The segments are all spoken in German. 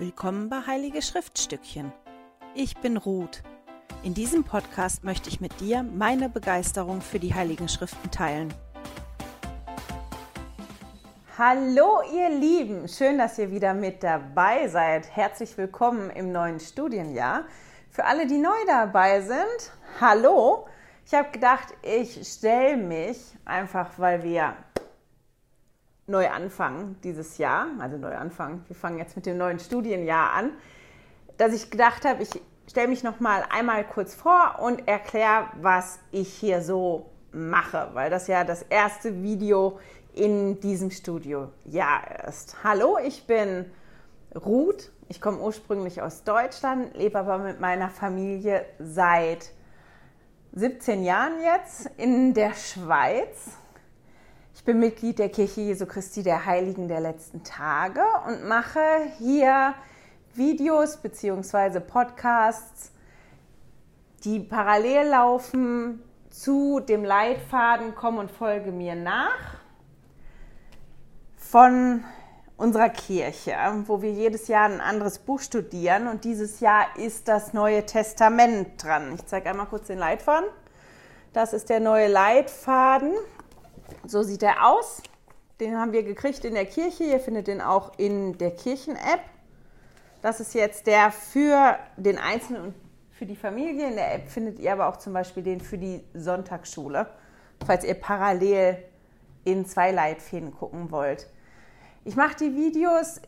Willkommen bei Heilige Schriftstückchen. Ich bin Ruth. In diesem Podcast möchte ich mit dir meine Begeisterung für die Heiligen Schriften teilen. Hallo ihr Lieben, schön, dass ihr wieder mit dabei seid. Herzlich willkommen im neuen Studienjahr. Für alle, die neu dabei sind, hallo. Ich habe gedacht, ich stelle mich einfach, weil wir neu anfangen dieses Jahr, also neu anfangen, wir fangen jetzt mit dem neuen Studienjahr an, dass ich gedacht habe, ich stelle mich noch mal einmal kurz vor und erkläre, was ich hier so mache, weil das ja das erste Video in diesem Studiojahr ist. Hallo, ich bin Ruth, ich komme ursprünglich aus Deutschland, lebe aber mit meiner Familie seit 17 Jahren jetzt in der Schweiz bin Mitglied der Kirche Jesu Christi der Heiligen der letzten Tage und mache hier Videos bzw. Podcasts, die parallel laufen zu dem Leitfaden Komm und folge mir nach von unserer Kirche, wo wir jedes Jahr ein anderes Buch studieren und dieses Jahr ist das Neue Testament dran. Ich zeige einmal kurz den Leitfaden. Das ist der neue Leitfaden so sieht er aus. Den haben wir gekriegt in der Kirche. Ihr findet den auch in der Kirchen-App. Das ist jetzt der für den Einzelnen und für die Familie. In der App findet ihr aber auch zum Beispiel den für die Sonntagsschule, falls ihr parallel in zwei Leitfäden gucken wollt. Ich mache die Videos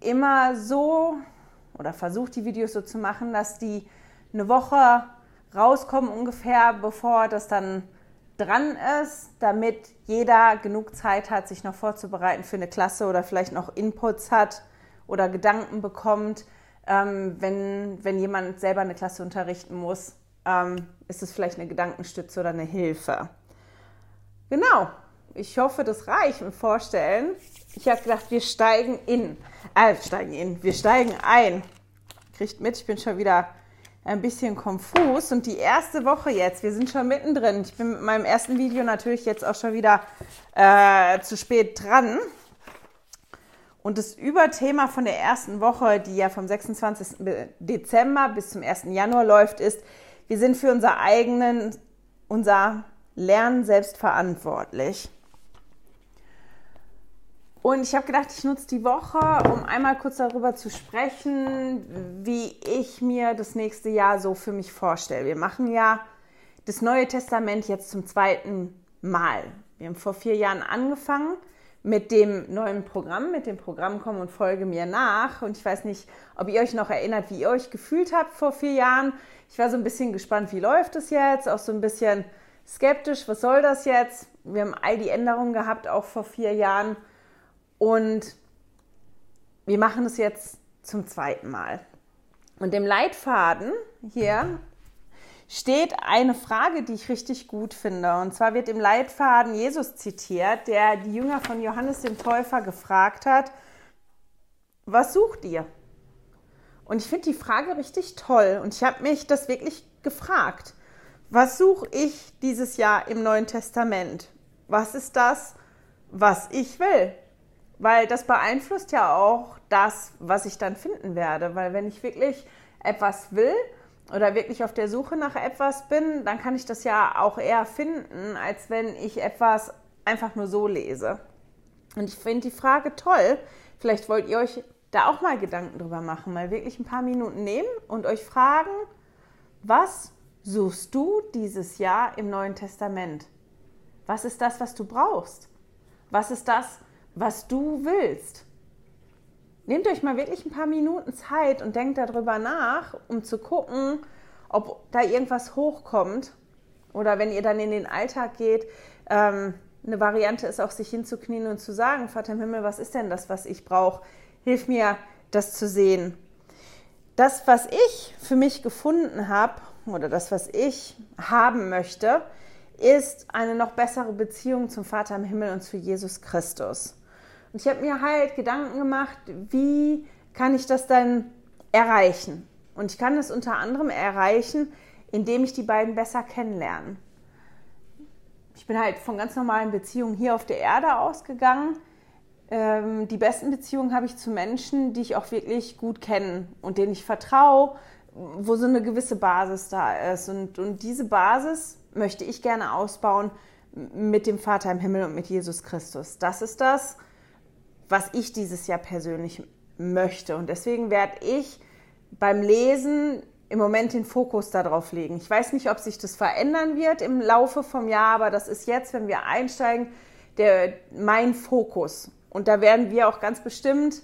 immer so oder versuche die Videos so zu machen, dass die eine Woche rauskommen ungefähr, bevor das dann dran ist, damit jeder genug Zeit hat, sich noch vorzubereiten für eine Klasse oder vielleicht noch Inputs hat oder Gedanken bekommt. Ähm, wenn, wenn jemand selber eine Klasse unterrichten muss, ähm, ist es vielleicht eine Gedankenstütze oder eine Hilfe. Genau, ich hoffe, das reicht mit Vorstellen. Ich habe gedacht, wir steigen in. Äh, steigen in, wir steigen ein. Kriegt mit, ich bin schon wieder ein bisschen konfus. Und die erste Woche jetzt, wir sind schon mittendrin. Ich bin mit meinem ersten Video natürlich jetzt auch schon wieder äh, zu spät dran. Und das Überthema von der ersten Woche, die ja vom 26. Dezember bis zum 1. Januar läuft, ist, wir sind für unser eigenen, unser Lernen selbst verantwortlich. Und ich habe gedacht, ich nutze die Woche, um einmal kurz darüber zu sprechen, wie ich mir das nächste Jahr so für mich vorstelle. Wir machen ja das Neue Testament jetzt zum zweiten Mal. Wir haben vor vier Jahren angefangen mit dem neuen Programm, mit dem Programm Komm und folge mir nach. Und ich weiß nicht, ob ihr euch noch erinnert, wie ihr euch gefühlt habt vor vier Jahren. Ich war so ein bisschen gespannt, wie läuft es jetzt, auch so ein bisschen skeptisch, was soll das jetzt? Wir haben all die Änderungen gehabt, auch vor vier Jahren. Und wir machen es jetzt zum zweiten Mal. Und im Leitfaden hier steht eine Frage, die ich richtig gut finde. Und zwar wird im Leitfaden Jesus zitiert, der die Jünger von Johannes dem Täufer gefragt hat, was sucht ihr? Und ich finde die Frage richtig toll. Und ich habe mich das wirklich gefragt. Was suche ich dieses Jahr im Neuen Testament? Was ist das, was ich will? Weil das beeinflusst ja auch das, was ich dann finden werde. Weil wenn ich wirklich etwas will oder wirklich auf der Suche nach etwas bin, dann kann ich das ja auch eher finden, als wenn ich etwas einfach nur so lese. Und ich finde die Frage toll. Vielleicht wollt ihr euch da auch mal Gedanken drüber machen, mal wirklich ein paar Minuten nehmen und euch fragen, was suchst du dieses Jahr im Neuen Testament? Was ist das, was du brauchst? Was ist das, was du willst. Nehmt euch mal wirklich ein paar Minuten Zeit und denkt darüber nach, um zu gucken, ob da irgendwas hochkommt. Oder wenn ihr dann in den Alltag geht, ähm, eine Variante ist auch, sich hinzuknien und zu sagen, Vater im Himmel, was ist denn das, was ich brauche? Hilf mir, das zu sehen. Das, was ich für mich gefunden habe, oder das, was ich haben möchte, ist eine noch bessere Beziehung zum Vater im Himmel und zu Jesus Christus. Und ich habe mir halt Gedanken gemacht, wie kann ich das dann erreichen? Und ich kann es unter anderem erreichen, indem ich die beiden besser kennenlerne. Ich bin halt von ganz normalen Beziehungen hier auf der Erde ausgegangen. ähm, die besten Beziehungen habe ich zu Menschen, die ich auch wirklich gut kenne und denen ich vertraue, wo so eine gewisse Basis da ist. Und, und diese Basis möchte ich gerne ausbauen mit dem Vater im Himmel und mit Jesus Christus. Das ist das, was ich dieses Jahr persönlich möchte. Und deswegen werde ich beim Lesen im Moment den Fokus darauf legen. Ich weiß nicht, ob sich das verändern wird im Laufe vom Jahr, aber das ist jetzt, wenn wir einsteigen, der, mein Fokus. Und da werden wir auch ganz bestimmt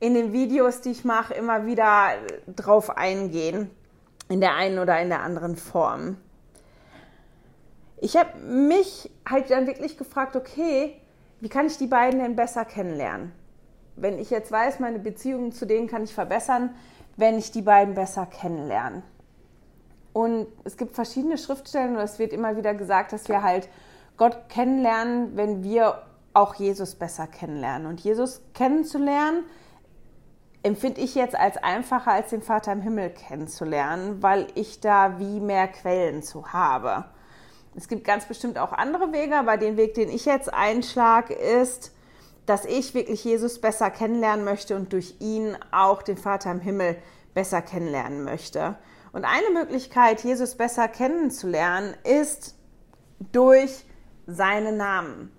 in den Videos, die ich mache, immer wieder drauf eingehen, in der einen oder in der anderen Form. Ich habe mich halt dann wirklich gefragt, okay, wie kann ich die beiden denn besser kennenlernen? Wenn ich jetzt weiß, meine Beziehungen zu denen kann ich verbessern, wenn ich die beiden besser kennenlerne. Und es gibt verschiedene Schriftstellen und es wird immer wieder gesagt, dass wir halt Gott kennenlernen, wenn wir auch Jesus besser kennenlernen. Und Jesus kennenzulernen, empfinde ich jetzt als einfacher, als den Vater im Himmel kennenzulernen, weil ich da wie mehr Quellen zu habe. Es gibt ganz bestimmt auch andere Wege, aber den Weg, den ich jetzt einschlage, ist, dass ich wirklich Jesus besser kennenlernen möchte und durch ihn auch den Vater im Himmel besser kennenlernen möchte. Und eine Möglichkeit, Jesus besser kennenzulernen, ist durch seinen Namen.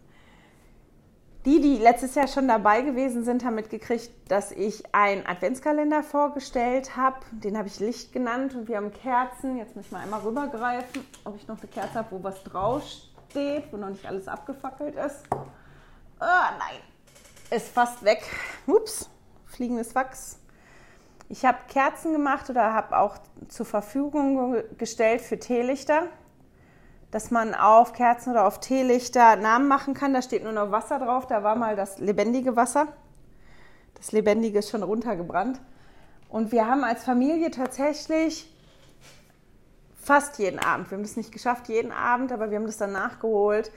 Die, die letztes Jahr schon dabei gewesen sind, haben mitgekriegt, dass ich einen Adventskalender vorgestellt habe. Den habe ich Licht genannt und wir haben Kerzen. Jetzt ich mal einmal rübergreifen, ob ich noch eine Kerze habe, wo was draufsteht, wo noch nicht alles abgefackelt ist. Oh nein, ist fast weg. Ups, fliegendes Wachs. Ich habe Kerzen gemacht oder habe auch zur Verfügung gestellt für Teelichter dass man auf Kerzen oder auf Teelichter Namen machen kann. Da steht nur noch Wasser drauf. Da war mal das lebendige Wasser. Das lebendige ist schon runtergebrannt. Und wir haben als Familie tatsächlich fast jeden Abend, wir haben das nicht geschafft jeden Abend, aber wir haben das dann nachgeholt.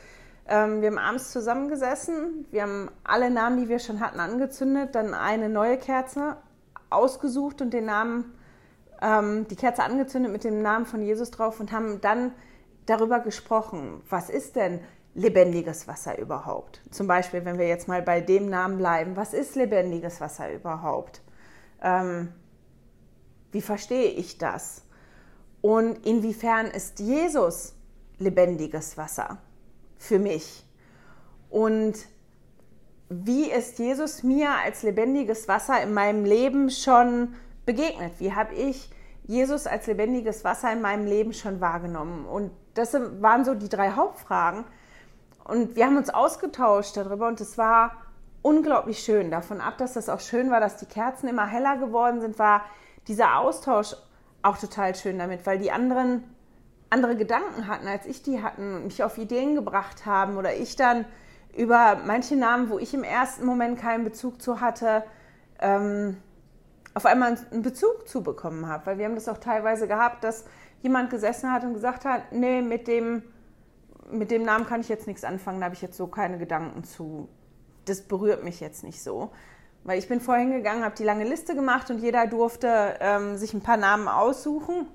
Ähm, wir haben abends zusammengesessen, wir haben alle Namen, die wir schon hatten, angezündet, dann eine neue Kerze ausgesucht und den Namen, ähm, die Kerze angezündet mit dem Namen von Jesus drauf und haben dann darüber gesprochen, was ist denn lebendiges Wasser überhaupt? Zum Beispiel, wenn wir jetzt mal bei dem Namen bleiben, was ist lebendiges Wasser überhaupt? Ähm, wie verstehe ich das? Und inwiefern ist Jesus lebendiges Wasser für mich? Und wie ist Jesus mir als lebendiges Wasser in meinem Leben schon begegnet? Wie habe ich Jesus als lebendiges Wasser in meinem Leben schon wahrgenommen? Und das waren so die drei Hauptfragen. Und wir haben uns ausgetauscht darüber und es war unglaublich schön. Davon ab, dass das auch schön war, dass die Kerzen immer heller geworden sind, war dieser Austausch auch total schön damit, weil die anderen andere Gedanken hatten, als ich die hatten und mich auf Ideen gebracht haben oder ich dann über manche Namen, wo ich im ersten Moment keinen Bezug zu hatte, ähm, auf einmal einen Bezug zu bekommen habe. Weil wir haben das auch teilweise gehabt, dass jemand gesessen hat und gesagt hat, nee, mit dem, mit dem Namen kann ich jetzt nichts anfangen, da habe ich jetzt so keine Gedanken zu. Das berührt mich jetzt nicht so. Weil ich bin vorhin gegangen, habe die lange Liste gemacht und jeder durfte ähm, sich ein paar Namen aussuchen.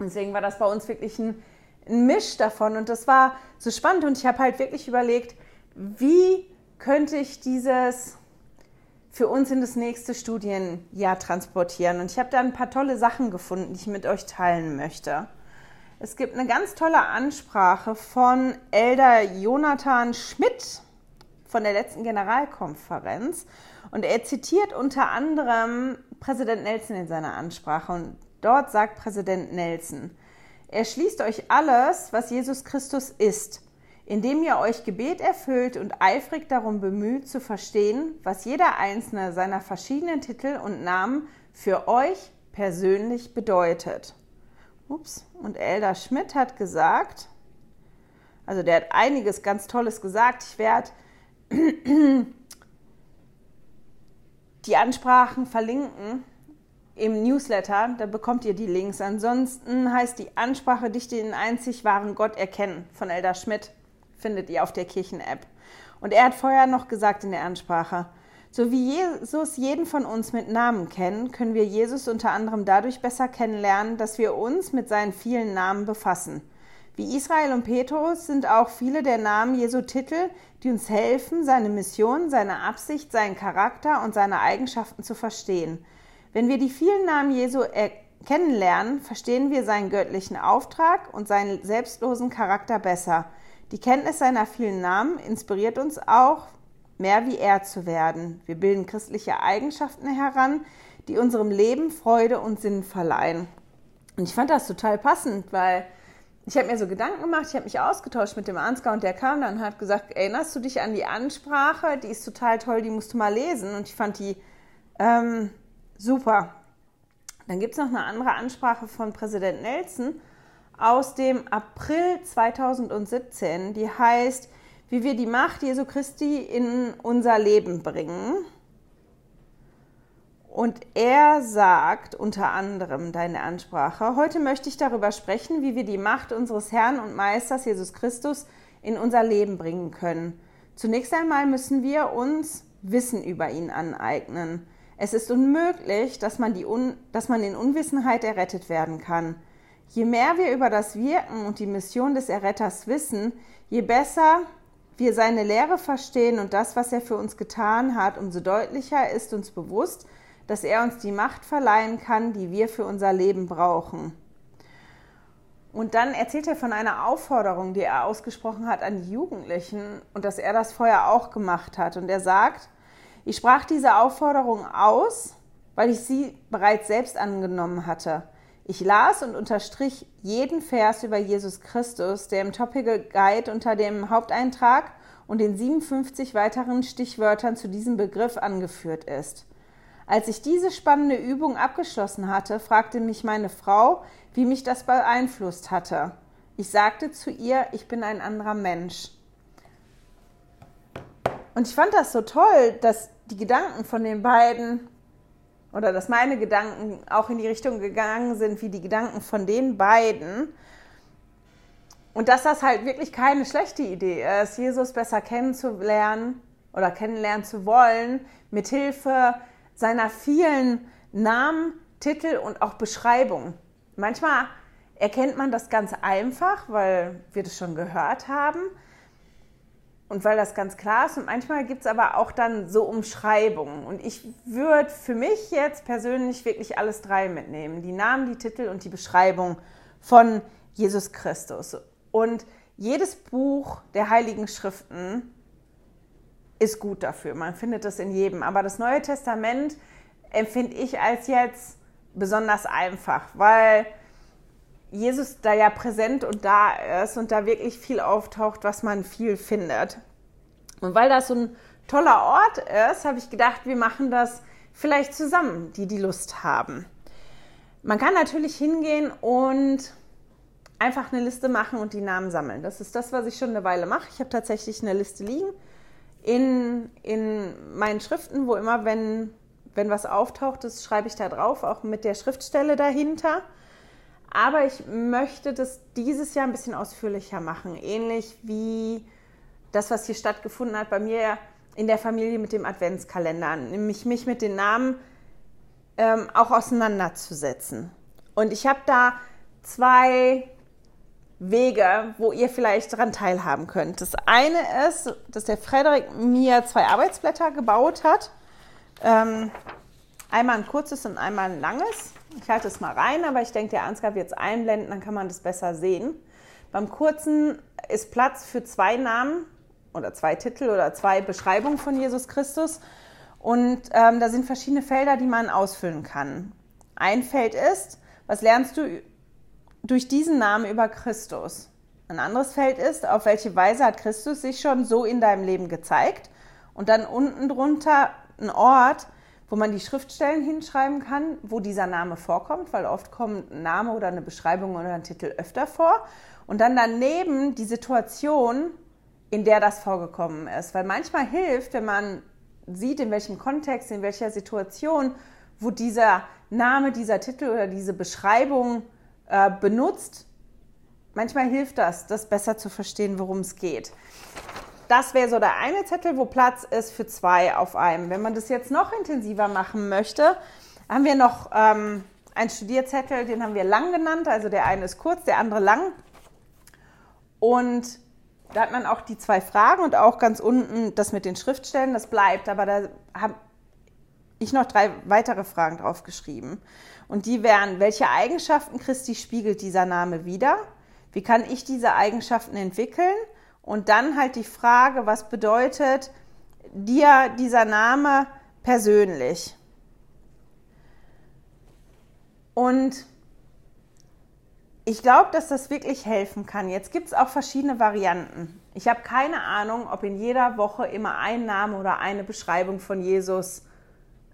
Deswegen war das bei uns wirklich ein, ein Misch davon und das war so spannend und ich habe halt wirklich überlegt, wie könnte ich dieses für uns in das nächste Studienjahr transportieren. Und ich habe da ein paar tolle Sachen gefunden, die ich mit euch teilen möchte. Es gibt eine ganz tolle Ansprache von Elder Jonathan Schmidt von der letzten Generalkonferenz. Und er zitiert unter anderem Präsident Nelson in seiner Ansprache. Und dort sagt Präsident Nelson, er schließt euch alles, was Jesus Christus ist indem ihr euch Gebet erfüllt und eifrig darum bemüht zu verstehen, was jeder einzelne seiner verschiedenen Titel und Namen für euch persönlich bedeutet. Ups, und Elder Schmidt hat gesagt, also der hat einiges ganz Tolles gesagt. Ich werde die Ansprachen verlinken im Newsletter, da bekommt ihr die Links. Ansonsten heißt die Ansprache dich den einzig wahren Gott erkennen von Elder Schmidt findet ihr auf der Kirchen-App. Und er hat vorher noch gesagt in der Ansprache, so wie Jesus jeden von uns mit Namen kennen, können wir Jesus unter anderem dadurch besser kennenlernen, dass wir uns mit seinen vielen Namen befassen. Wie Israel und Petrus sind auch viele der Namen Jesu Titel, die uns helfen, seine Mission, seine Absicht, seinen Charakter und seine Eigenschaften zu verstehen. Wenn wir die vielen Namen Jesu kennenlernen, verstehen wir seinen göttlichen Auftrag und seinen selbstlosen Charakter besser. Die Kenntnis seiner vielen Namen inspiriert uns auch, mehr wie er zu werden. Wir bilden christliche Eigenschaften heran, die unserem Leben Freude und Sinn verleihen. Und ich fand das total passend, weil ich habe mir so Gedanken gemacht, ich habe mich ausgetauscht mit dem Ansgar und der kam dann und hat gesagt, erinnerst du dich an die Ansprache? Die ist total toll, die musst du mal lesen. Und ich fand die ähm, super. Dann gibt es noch eine andere Ansprache von Präsident Nelson aus dem April 2017, die heißt, wie wir die Macht Jesu Christi in unser Leben bringen. Und er sagt unter anderem deine Ansprache, heute möchte ich darüber sprechen, wie wir die Macht unseres Herrn und Meisters Jesus Christus in unser Leben bringen können. Zunächst einmal müssen wir uns Wissen über ihn aneignen. Es ist unmöglich, dass man, die Un dass man in Unwissenheit errettet werden kann. Je mehr wir über das Wirken und die Mission des Erretters wissen, je besser wir seine Lehre verstehen und das, was er für uns getan hat, umso deutlicher ist uns bewusst, dass er uns die Macht verleihen kann, die wir für unser Leben brauchen. Und dann erzählt er von einer Aufforderung, die er ausgesprochen hat an die Jugendlichen und dass er das vorher auch gemacht hat. Und er sagt, ich sprach diese Aufforderung aus, weil ich sie bereits selbst angenommen hatte. Ich las und unterstrich jeden Vers über Jesus Christus, der im Topical Guide unter dem Haupteintrag und den 57 weiteren Stichwörtern zu diesem Begriff angeführt ist. Als ich diese spannende Übung abgeschlossen hatte, fragte mich meine Frau, wie mich das beeinflusst hatte. Ich sagte zu ihr, ich bin ein anderer Mensch. Und ich fand das so toll, dass die Gedanken von den beiden oder dass meine Gedanken auch in die Richtung gegangen sind wie die Gedanken von den beiden. Und dass das halt wirklich keine schlechte Idee ist, Jesus besser kennenzulernen oder kennenlernen zu wollen, mit Hilfe seiner vielen Namen, Titel und auch Beschreibungen. Manchmal erkennt man das ganz einfach, weil wir das schon gehört haben und weil das ganz klar ist. Und manchmal gibt es aber auch dann so Umschreibungen. Und ich würde für mich jetzt persönlich wirklich alles drei mitnehmen. Die Namen, die Titel und die Beschreibung von Jesus Christus. Und jedes Buch der Heiligen Schriften ist gut dafür. Man findet das in jedem. Aber das Neue Testament empfinde ich als jetzt besonders einfach, weil Jesus da ja präsent und da ist und da wirklich viel auftaucht, was man viel findet. Und weil das so ein toller Ort ist, habe ich gedacht, wir machen das vielleicht zusammen, die die Lust haben. Man kann natürlich hingehen und einfach eine Liste machen und die Namen sammeln. Das ist das, was ich schon eine Weile mache. Ich habe tatsächlich eine Liste liegen in, in meinen Schriften, wo immer, wenn, wenn was auftaucht, das schreibe ich da drauf, auch mit der Schriftstelle dahinter. Aber ich möchte das dieses Jahr ein bisschen ausführlicher machen, ähnlich wie das, was hier stattgefunden hat bei mir in der Familie mit dem Adventskalender, nämlich mich mit den Namen ähm, auch auseinanderzusetzen. Und ich habe da zwei Wege, wo ihr vielleicht daran teilhaben könnt. Das eine ist, dass der Frederik mir zwei Arbeitsblätter gebaut hat. Ähm, einmal ein kurzes und einmal ein langes. Ich halte es mal rein, aber ich denke, der Ansgar wird es einblenden, dann kann man das besser sehen. Beim kurzen ist Platz für zwei Namen oder zwei Titel oder zwei Beschreibungen von Jesus Christus. Und ähm, da sind verschiedene Felder, die man ausfüllen kann. Ein Feld ist, was lernst du durch diesen Namen über Christus? Ein anderes Feld ist, auf welche Weise hat Christus sich schon so in deinem Leben gezeigt? Und dann unten drunter ein Ort, wo man die Schriftstellen hinschreiben kann, wo dieser Name vorkommt, weil oft kommt ein Name oder eine Beschreibung oder ein Titel öfter vor. Und dann daneben die Situation, in der das vorgekommen ist. Weil manchmal hilft, wenn man sieht, in welchem Kontext, in welcher Situation, wo dieser Name, dieser Titel oder diese Beschreibung äh, benutzt, manchmal hilft das, das besser zu verstehen, worum es geht das wäre so der eine Zettel, wo Platz ist für zwei auf einem. Wenn man das jetzt noch intensiver machen möchte, haben wir noch ähm, einen Studierzettel, den haben wir lang genannt. Also der eine ist kurz, der andere lang. Und da hat man auch die zwei Fragen und auch ganz unten das mit den Schriftstellen, das bleibt. Aber da habe ich noch drei weitere Fragen drauf geschrieben. Und die wären, welche Eigenschaften Christi spiegelt dieser Name wieder? Wie kann ich diese Eigenschaften entwickeln? Und dann halt die Frage, was bedeutet dir dieser Name persönlich? Und ich glaube, dass das wirklich helfen kann. Jetzt gibt es auch verschiedene Varianten. Ich habe keine Ahnung, ob in jeder Woche immer ein Name oder eine Beschreibung von Jesus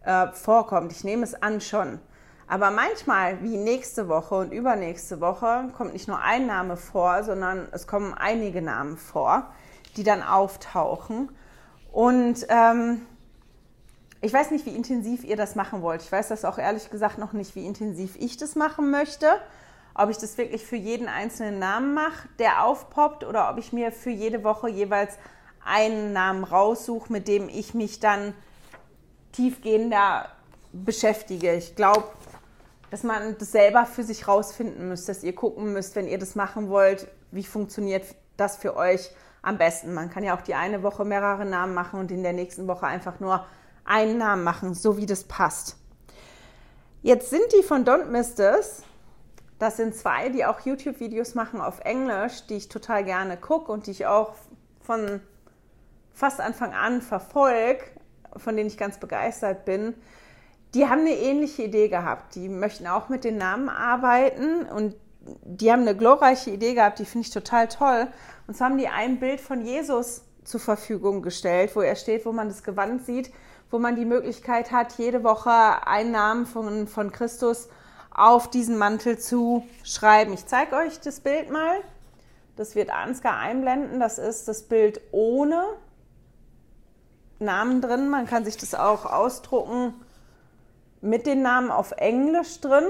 äh, vorkommt. Ich nehme es an schon. Aber manchmal, wie nächste Woche und übernächste Woche, kommt nicht nur ein Name vor, sondern es kommen einige Namen vor, die dann auftauchen. Und ähm, ich weiß nicht, wie intensiv ihr das machen wollt. Ich weiß das auch ehrlich gesagt noch nicht, wie intensiv ich das machen möchte. Ob ich das wirklich für jeden einzelnen Namen mache, der aufpoppt, oder ob ich mir für jede Woche jeweils einen Namen raussuche, mit dem ich mich dann tiefgehender beschäftige. Ich glaube, dass man das selber für sich rausfinden müsst, dass ihr gucken müsst, wenn ihr das machen wollt, wie funktioniert das für euch am besten. Man kann ja auch die eine Woche mehrere Namen machen und in der nächsten Woche einfach nur einen Namen machen, so wie das passt. Jetzt sind die von Don't Miss This. Das sind zwei, die auch YouTube-Videos machen auf Englisch, die ich total gerne gucke und die ich auch von fast Anfang an verfolge, von denen ich ganz begeistert bin die haben eine ähnliche Idee gehabt. Die möchten auch mit den Namen arbeiten und die haben eine glorreiche Idee gehabt, die finde ich total toll. Und zwar haben die ein Bild von Jesus zur Verfügung gestellt, wo er steht, wo man das Gewand sieht, wo man die Möglichkeit hat, jede Woche einen Namen von, von Christus auf diesen Mantel zu schreiben. Ich zeige euch das Bild mal. Das wird Ansgar einblenden. Das ist das Bild ohne Namen drin. Man kann sich das auch ausdrucken mit den Namen auf Englisch drin.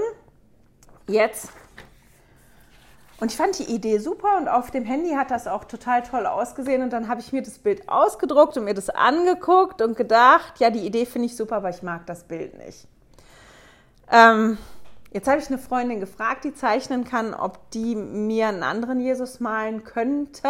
Jetzt. Und ich fand die Idee super und auf dem Handy hat das auch total toll ausgesehen. Und dann habe ich mir das Bild ausgedruckt und mir das angeguckt und gedacht, ja, die Idee finde ich super, aber ich mag das Bild nicht. Ähm, jetzt habe ich eine Freundin gefragt, die zeichnen kann, ob die mir einen anderen Jesus malen könnte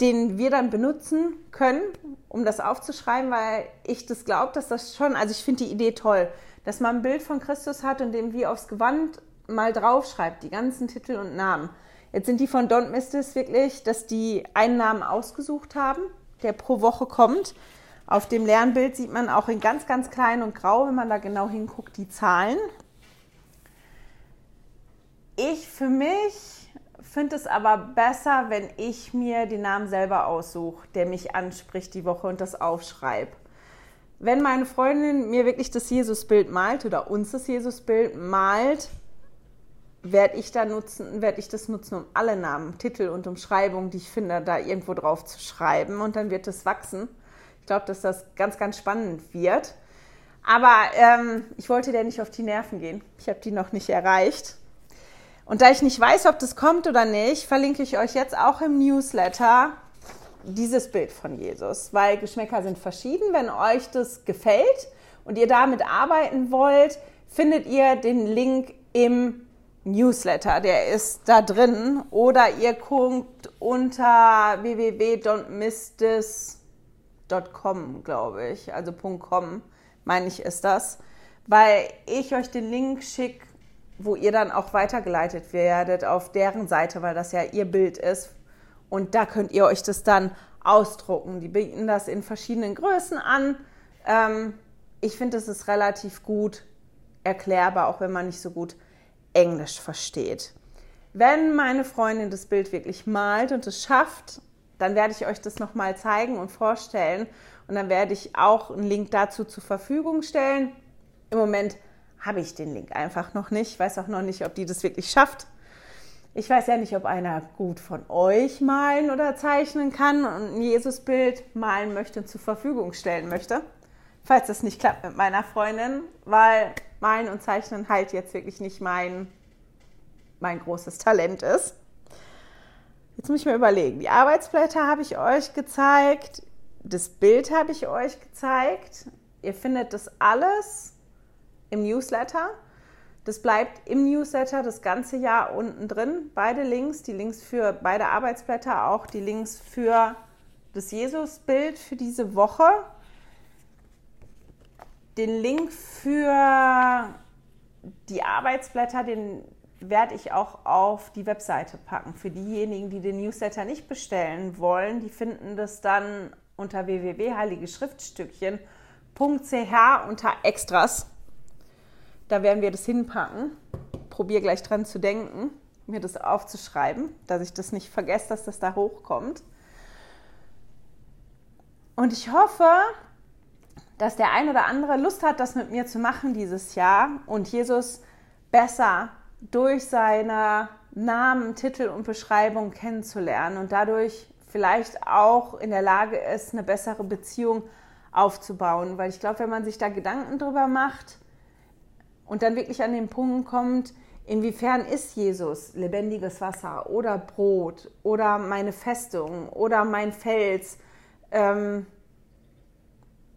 den wir dann benutzen können, um das aufzuschreiben, weil ich das glaube, dass das schon, also ich finde die Idee toll, dass man ein Bild von Christus hat und dem wie aufs Gewand mal draufschreibt, die ganzen Titel und Namen. Jetzt sind die von Don't Miss This wirklich, dass die einen Namen ausgesucht haben, der pro Woche kommt. Auf dem leeren Bild sieht man auch in ganz, ganz klein und grau, wenn man da genau hinguckt, die Zahlen. Ich für mich finde es aber besser, wenn ich mir den Namen selber aussuche, der mich anspricht die Woche und das aufschreibe. Wenn meine Freundin mir wirklich das Jesusbild malt oder uns das Jesusbild malt, werde ich da nutzen, werde ich das nutzen, um alle Namen, Titel und Umschreibungen, die ich finde, da irgendwo drauf zu schreiben und dann wird es wachsen. Ich glaube, dass das ganz, ganz spannend wird. Aber ähm, ich wollte der nicht auf die Nerven gehen. Ich habe die noch nicht erreicht. Und da ich nicht weiß, ob das kommt oder nicht, verlinke ich euch jetzt auch im Newsletter dieses Bild von Jesus, weil Geschmäcker sind verschieden. Wenn euch das gefällt und ihr damit arbeiten wollt, findet ihr den Link im Newsletter, der ist da drin. Oder ihr guckt unter www.don'tmissthis.com, glaube ich, also .com, meine ich ist das, weil ich euch den Link schicke wo ihr dann auch weitergeleitet werdet auf deren Seite, weil das ja ihr Bild ist. Und da könnt ihr euch das dann ausdrucken. Die bieten das in verschiedenen Größen an. Ähm, ich finde, es ist relativ gut erklärbar, auch wenn man nicht so gut Englisch versteht. Wenn meine Freundin das Bild wirklich malt und es schafft, dann werde ich euch das nochmal zeigen und vorstellen. Und dann werde ich auch einen Link dazu zur Verfügung stellen. Im Moment habe ich den Link einfach noch nicht. Ich weiß auch noch nicht, ob die das wirklich schafft. Ich weiß ja nicht, ob einer gut von euch malen oder zeichnen kann und ein Jesusbild malen möchte und zur Verfügung stellen möchte. Falls das nicht klappt mit meiner Freundin, weil malen und zeichnen halt jetzt wirklich nicht mein, mein großes Talent ist. Jetzt muss ich mir überlegen. Die Arbeitsblätter habe ich euch gezeigt. Das Bild habe ich euch gezeigt. Ihr findet das alles im Newsletter. Das bleibt im Newsletter das ganze Jahr unten drin. Beide Links, die Links für beide Arbeitsblätter, auch die Links für das Jesusbild für diese Woche. Den Link für die Arbeitsblätter, den werde ich auch auf die Webseite packen. Für diejenigen, die den Newsletter nicht bestellen wollen, die finden das dann unter www.heiligeschriftstückchen.ch unter Extras. Da werden wir das hinpacken. Probiere gleich dran zu denken, mir das aufzuschreiben, dass ich das nicht vergesse, dass das da hochkommt. Und ich hoffe, dass der ein oder andere Lust hat, das mit mir zu machen dieses Jahr und Jesus besser durch seine Namen, Titel und Beschreibung kennenzulernen und dadurch vielleicht auch in der Lage ist, eine bessere Beziehung aufzubauen. Weil ich glaube, wenn man sich da Gedanken drüber macht, und dann wirklich an den Punkt kommt, inwiefern ist Jesus lebendiges Wasser oder Brot oder meine Festung oder mein Fels? Ähm,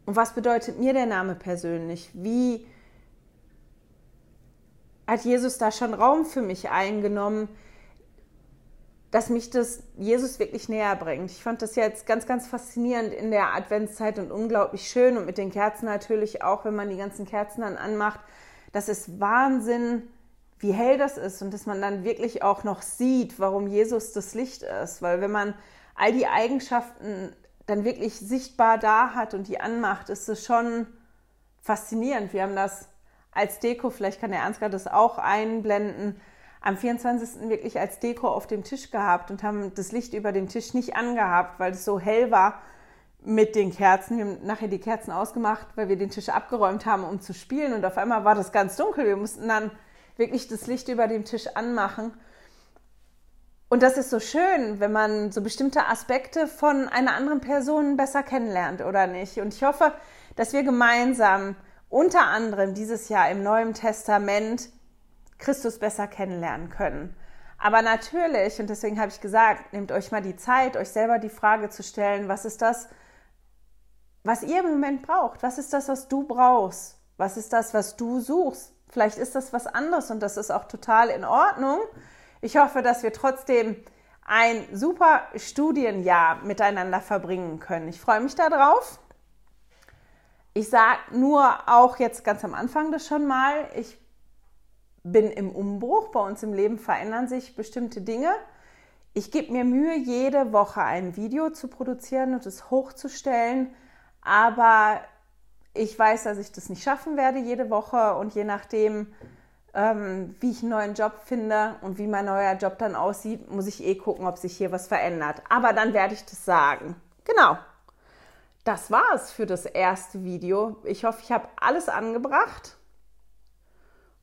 und was bedeutet mir der Name persönlich? Wie hat Jesus da schon Raum für mich eingenommen, dass mich das Jesus wirklich näher bringt? Ich fand das jetzt ganz, ganz faszinierend in der Adventszeit und unglaublich schön und mit den Kerzen natürlich auch, wenn man die ganzen Kerzen dann anmacht das ist Wahnsinn, wie hell das ist und dass man dann wirklich auch noch sieht, warum Jesus das Licht ist. Weil wenn man all die Eigenschaften dann wirklich sichtbar da hat und die anmacht, ist es schon faszinierend. Wir haben das als Deko, vielleicht kann der Ansgar das auch einblenden, am 24. wirklich als Deko auf dem Tisch gehabt und haben das Licht über dem Tisch nicht angehabt, weil es so hell war mit den Kerzen. Wir haben nachher die Kerzen ausgemacht, weil wir den Tisch abgeräumt haben, um zu spielen. Und auf einmal war das ganz dunkel. Wir mussten dann wirklich das Licht über dem Tisch anmachen. Und das ist so schön, wenn man so bestimmte Aspekte von einer anderen Person besser kennenlernt, oder nicht? Und ich hoffe, dass wir gemeinsam unter anderem dieses Jahr im Neuen Testament Christus besser kennenlernen können. Aber natürlich, und deswegen habe ich gesagt, nehmt euch mal die Zeit, euch selber die Frage zu stellen, was ist das, was ihr im Moment braucht. Was ist das, was du brauchst? Was ist das, was du suchst? Vielleicht ist das was anderes und das ist auch total in Ordnung. Ich hoffe, dass wir trotzdem ein super Studienjahr miteinander verbringen können. Ich freue mich darauf. Ich sage nur auch jetzt ganz am Anfang das schon mal, ich bin im Umbruch. Bei uns im Leben verändern sich bestimmte Dinge. Ich gebe mir Mühe, jede Woche ein Video zu produzieren und es hochzustellen. Aber ich weiß, dass ich das nicht schaffen werde jede Woche und je nachdem, ähm, wie ich einen neuen Job finde und wie mein neuer Job dann aussieht, muss ich eh gucken, ob sich hier was verändert. Aber dann werde ich das sagen. Genau. Das war es für das erste Video. Ich hoffe, ich habe alles angebracht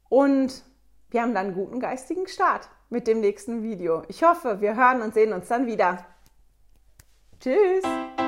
und wir haben dann einen guten geistigen Start mit dem nächsten Video. Ich hoffe, wir hören und sehen uns dann wieder. Tschüss!